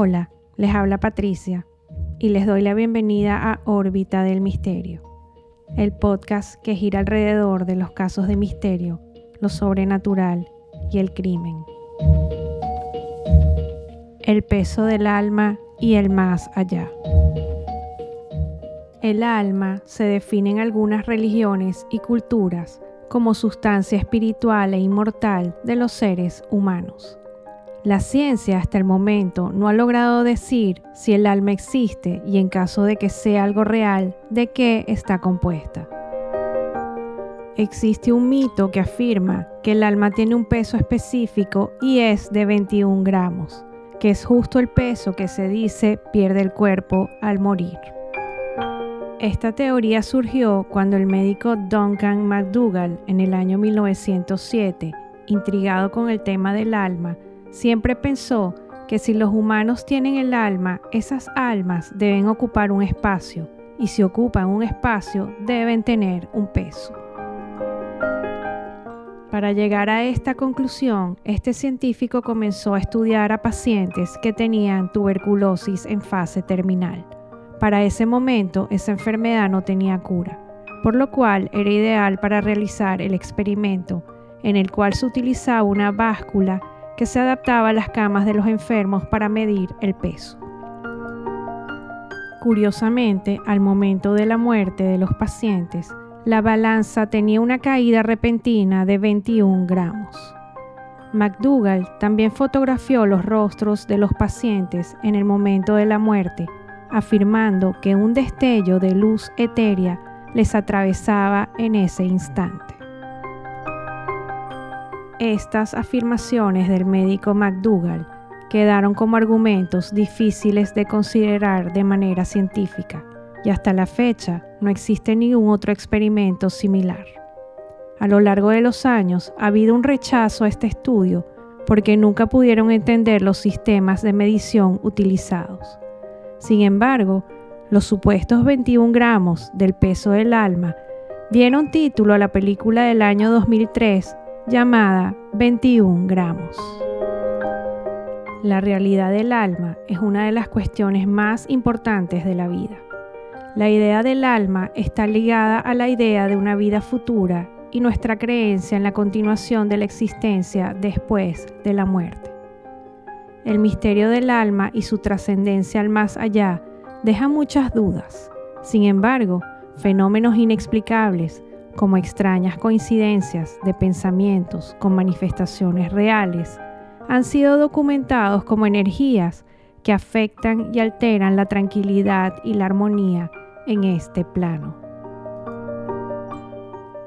Hola, les habla Patricia y les doy la bienvenida a Órbita del Misterio, el podcast que gira alrededor de los casos de misterio, lo sobrenatural y el crimen. El peso del alma y el más allá. El alma se define en algunas religiones y culturas como sustancia espiritual e inmortal de los seres humanos. La ciencia hasta el momento no ha logrado decir si el alma existe y en caso de que sea algo real, de qué está compuesta. Existe un mito que afirma que el alma tiene un peso específico y es de 21 gramos, que es justo el peso que se dice pierde el cuerpo al morir. Esta teoría surgió cuando el médico Duncan McDougall en el año 1907, intrigado con el tema del alma, siempre pensó que si los humanos tienen el alma, esas almas deben ocupar un espacio y si ocupan un espacio deben tener un peso. Para llegar a esta conclusión, este científico comenzó a estudiar a pacientes que tenían tuberculosis en fase terminal. Para ese momento, esa enfermedad no tenía cura, por lo cual era ideal para realizar el experimento, en el cual se utilizaba una báscula que se adaptaba a las camas de los enfermos para medir el peso. Curiosamente, al momento de la muerte de los pacientes, la balanza tenía una caída repentina de 21 gramos. McDougall también fotografió los rostros de los pacientes en el momento de la muerte, afirmando que un destello de luz etérea les atravesaba en ese instante. Estas afirmaciones del médico McDougall quedaron como argumentos difíciles de considerar de manera científica y hasta la fecha no existe ningún otro experimento similar. A lo largo de los años ha habido un rechazo a este estudio porque nunca pudieron entender los sistemas de medición utilizados. Sin embargo, los supuestos 21 gramos del peso del alma dieron título a la película del año 2003 llamada 21 gramos. La realidad del alma es una de las cuestiones más importantes de la vida. La idea del alma está ligada a la idea de una vida futura y nuestra creencia en la continuación de la existencia después de la muerte. El misterio del alma y su trascendencia al más allá deja muchas dudas. Sin embargo, fenómenos inexplicables como extrañas coincidencias de pensamientos con manifestaciones reales, han sido documentados como energías que afectan y alteran la tranquilidad y la armonía en este plano.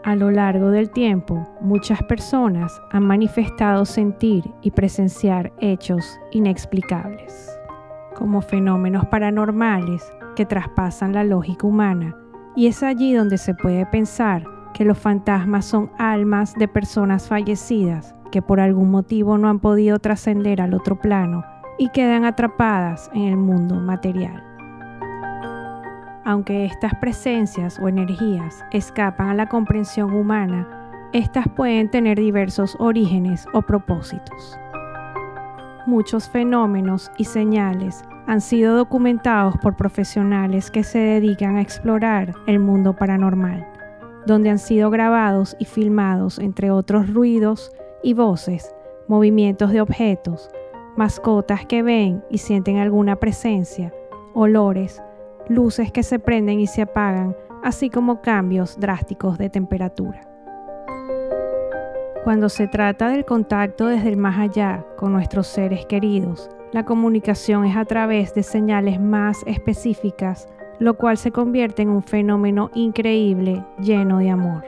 A lo largo del tiempo, muchas personas han manifestado sentir y presenciar hechos inexplicables, como fenómenos paranormales que traspasan la lógica humana, y es allí donde se puede pensar que los fantasmas son almas de personas fallecidas que por algún motivo no han podido trascender al otro plano y quedan atrapadas en el mundo material. Aunque estas presencias o energías escapan a la comprensión humana, estas pueden tener diversos orígenes o propósitos. Muchos fenómenos y señales han sido documentados por profesionales que se dedican a explorar el mundo paranormal donde han sido grabados y filmados, entre otros ruidos y voces, movimientos de objetos, mascotas que ven y sienten alguna presencia, olores, luces que se prenden y se apagan, así como cambios drásticos de temperatura. Cuando se trata del contacto desde el más allá con nuestros seres queridos, la comunicación es a través de señales más específicas lo cual se convierte en un fenómeno increíble lleno de amor.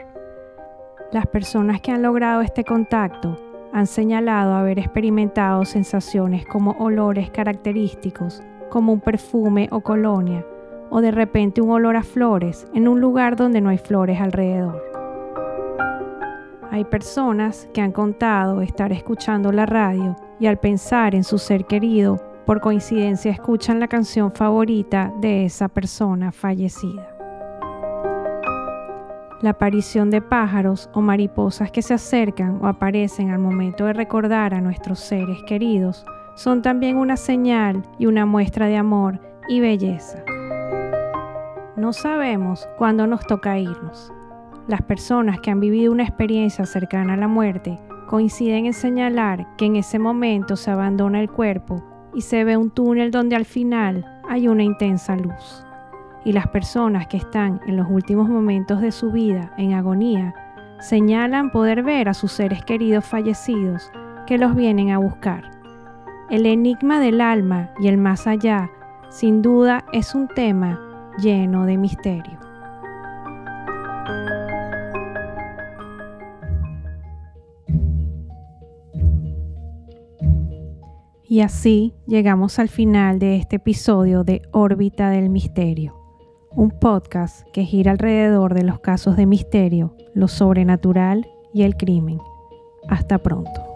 Las personas que han logrado este contacto han señalado haber experimentado sensaciones como olores característicos, como un perfume o colonia, o de repente un olor a flores en un lugar donde no hay flores alrededor. Hay personas que han contado estar escuchando la radio y al pensar en su ser querido por coincidencia escuchan la canción favorita de esa persona fallecida. La aparición de pájaros o mariposas que se acercan o aparecen al momento de recordar a nuestros seres queridos son también una señal y una muestra de amor y belleza. No sabemos cuándo nos toca irnos. Las personas que han vivido una experiencia cercana a la muerte coinciden en señalar que en ese momento se abandona el cuerpo y se ve un túnel donde al final hay una intensa luz. Y las personas que están en los últimos momentos de su vida en agonía señalan poder ver a sus seres queridos fallecidos que los vienen a buscar. El enigma del alma y el más allá, sin duda, es un tema lleno de misterio. Y así llegamos al final de este episodio de Órbita del Misterio, un podcast que gira alrededor de los casos de misterio, lo sobrenatural y el crimen. Hasta pronto.